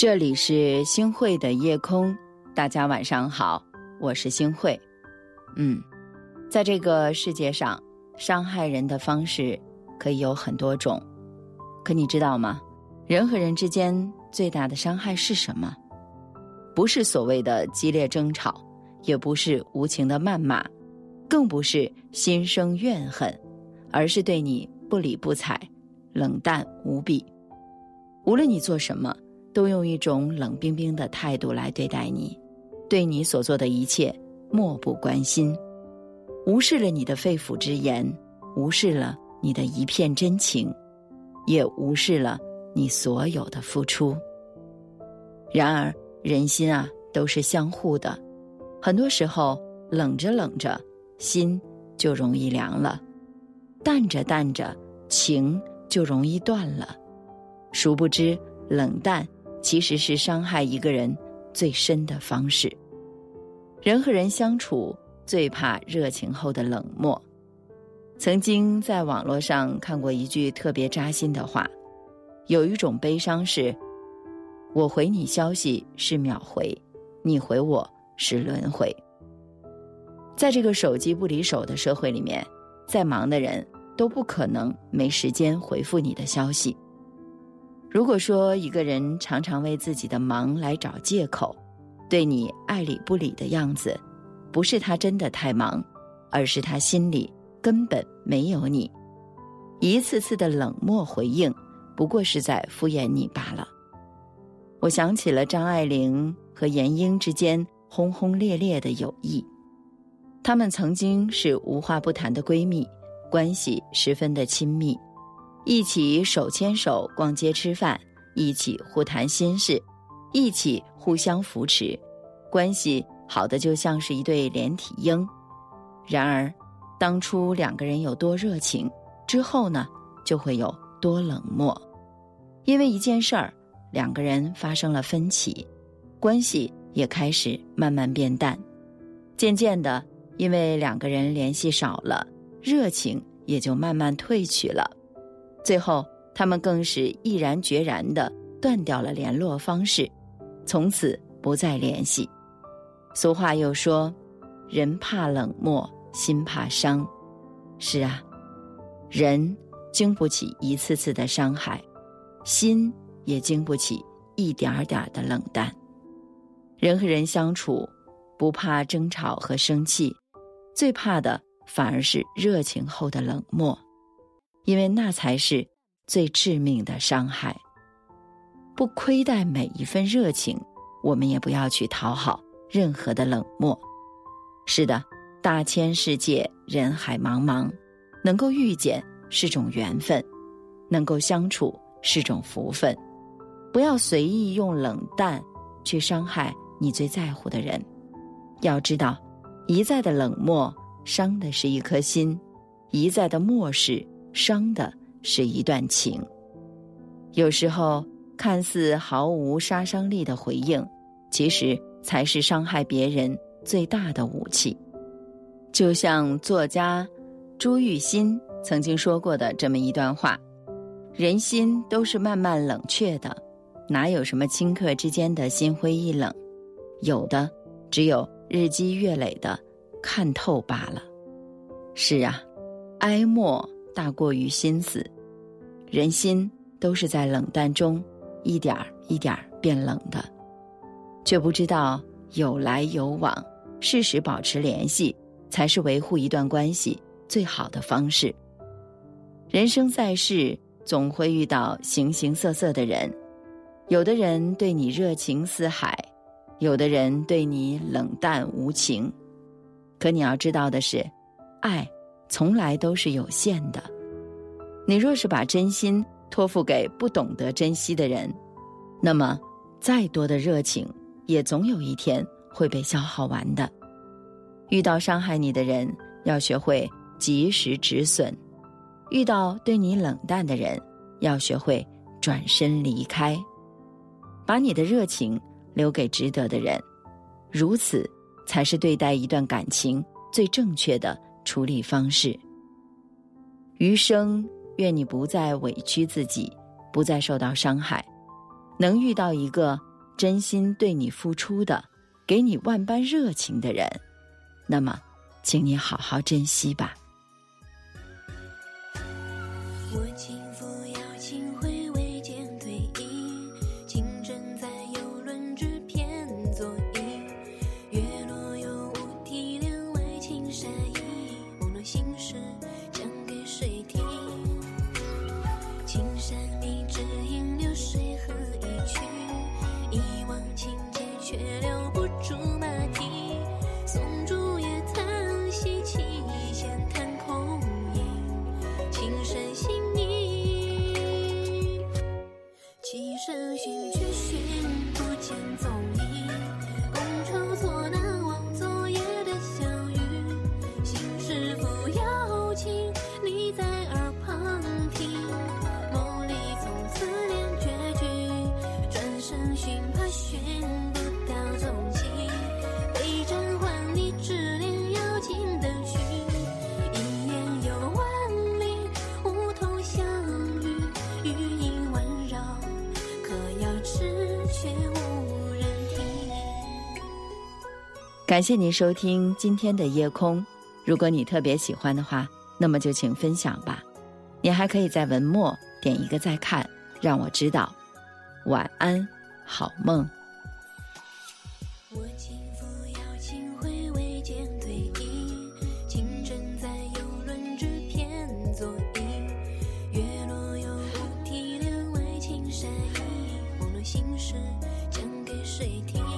这里是星汇的夜空，大家晚上好，我是星汇。嗯，在这个世界上，伤害人的方式可以有很多种，可你知道吗？人和人之间最大的伤害是什么？不是所谓的激烈争吵，也不是无情的谩骂，更不是心生怨恨，而是对你不理不睬、冷淡无比。无论你做什么，都用一种冷冰冰的态度来对待你，对你所做的一切漠不关心，无视了你的肺腑之言，无视了你的一片真情，也无视了你所有的付出。然而，人心啊，都是相互的，很多时候冷着冷着，心就容易凉了；淡着淡着，情就容易断了。殊不知，冷淡其实是伤害一个人最深的方式。人和人相处最怕热情后的冷漠。曾经在网络上看过一句特别扎心的话：有一种悲伤是，我回你消息是秒回，你回我是轮回。在这个手机不离手的社会里面，再忙的人都不可能没时间回复你的消息。如果说一个人常常为自己的忙来找借口，对你爱理不理的样子，不是他真的太忙，而是他心里根本没有你。一次次的冷漠回应，不过是在敷衍你罢了。我想起了张爱玲和闫英之间轰轰烈烈的友谊，她们曾经是无话不谈的闺蜜，关系十分的亲密。一起手牵手逛街吃饭，一起互谈心事，一起互相扶持，关系好的就像是一对连体婴。然而，当初两个人有多热情，之后呢，就会有多冷漠。因为一件事儿，两个人发生了分歧，关系也开始慢慢变淡。渐渐的，因为两个人联系少了，热情也就慢慢褪去了。最后，他们更是毅然决然的断掉了联络方式，从此不再联系。俗话又说：“人怕冷漠，心怕伤。”是啊，人经不起一次次的伤害，心也经不起一点点的冷淡。人和人相处，不怕争吵和生气，最怕的反而是热情后的冷漠。因为那才是最致命的伤害。不亏待每一份热情，我们也不要去讨好任何的冷漠。是的，大千世界，人海茫茫，能够遇见是种缘分，能够相处是种福分。不要随意用冷淡去伤害你最在乎的人。要知道，一再的冷漠伤的是一颗心，一再的漠视。伤的是一段情，有时候看似毫无杀伤力的回应，其实才是伤害别人最大的武器。就像作家朱玉新曾经说过的这么一段话：“人心都是慢慢冷却的，哪有什么顷刻之间的心灰意冷？有的只有日积月累的看透罢了。”是啊，哀莫。大过于心死，人心都是在冷淡中一点儿一点儿变冷的，却不知道有来有往，适时保持联系，才是维护一段关系最好的方式。人生在世，总会遇到形形色色的人，有的人对你热情似海，有的人对你冷淡无情。可你要知道的是，爱。从来都是有限的。你若是把真心托付给不懂得珍惜的人，那么再多的热情也总有一天会被消耗完的。遇到伤害你的人，要学会及时止损；遇到对你冷淡的人，要学会转身离开。把你的热情留给值得的人，如此才是对待一段感情最正确的。处理方式。余生，愿你不再委屈自己，不再受到伤害，能遇到一个真心对你付出的，给你万般热情的人，那么，请你好好珍惜吧。一身寻去，寻不见踪影。感谢您收听今天的夜空。如果你特别喜欢的话，那么就请分享吧。你还可以在文末点一个再看，让我知道。晚安，好梦。心事讲给谁听？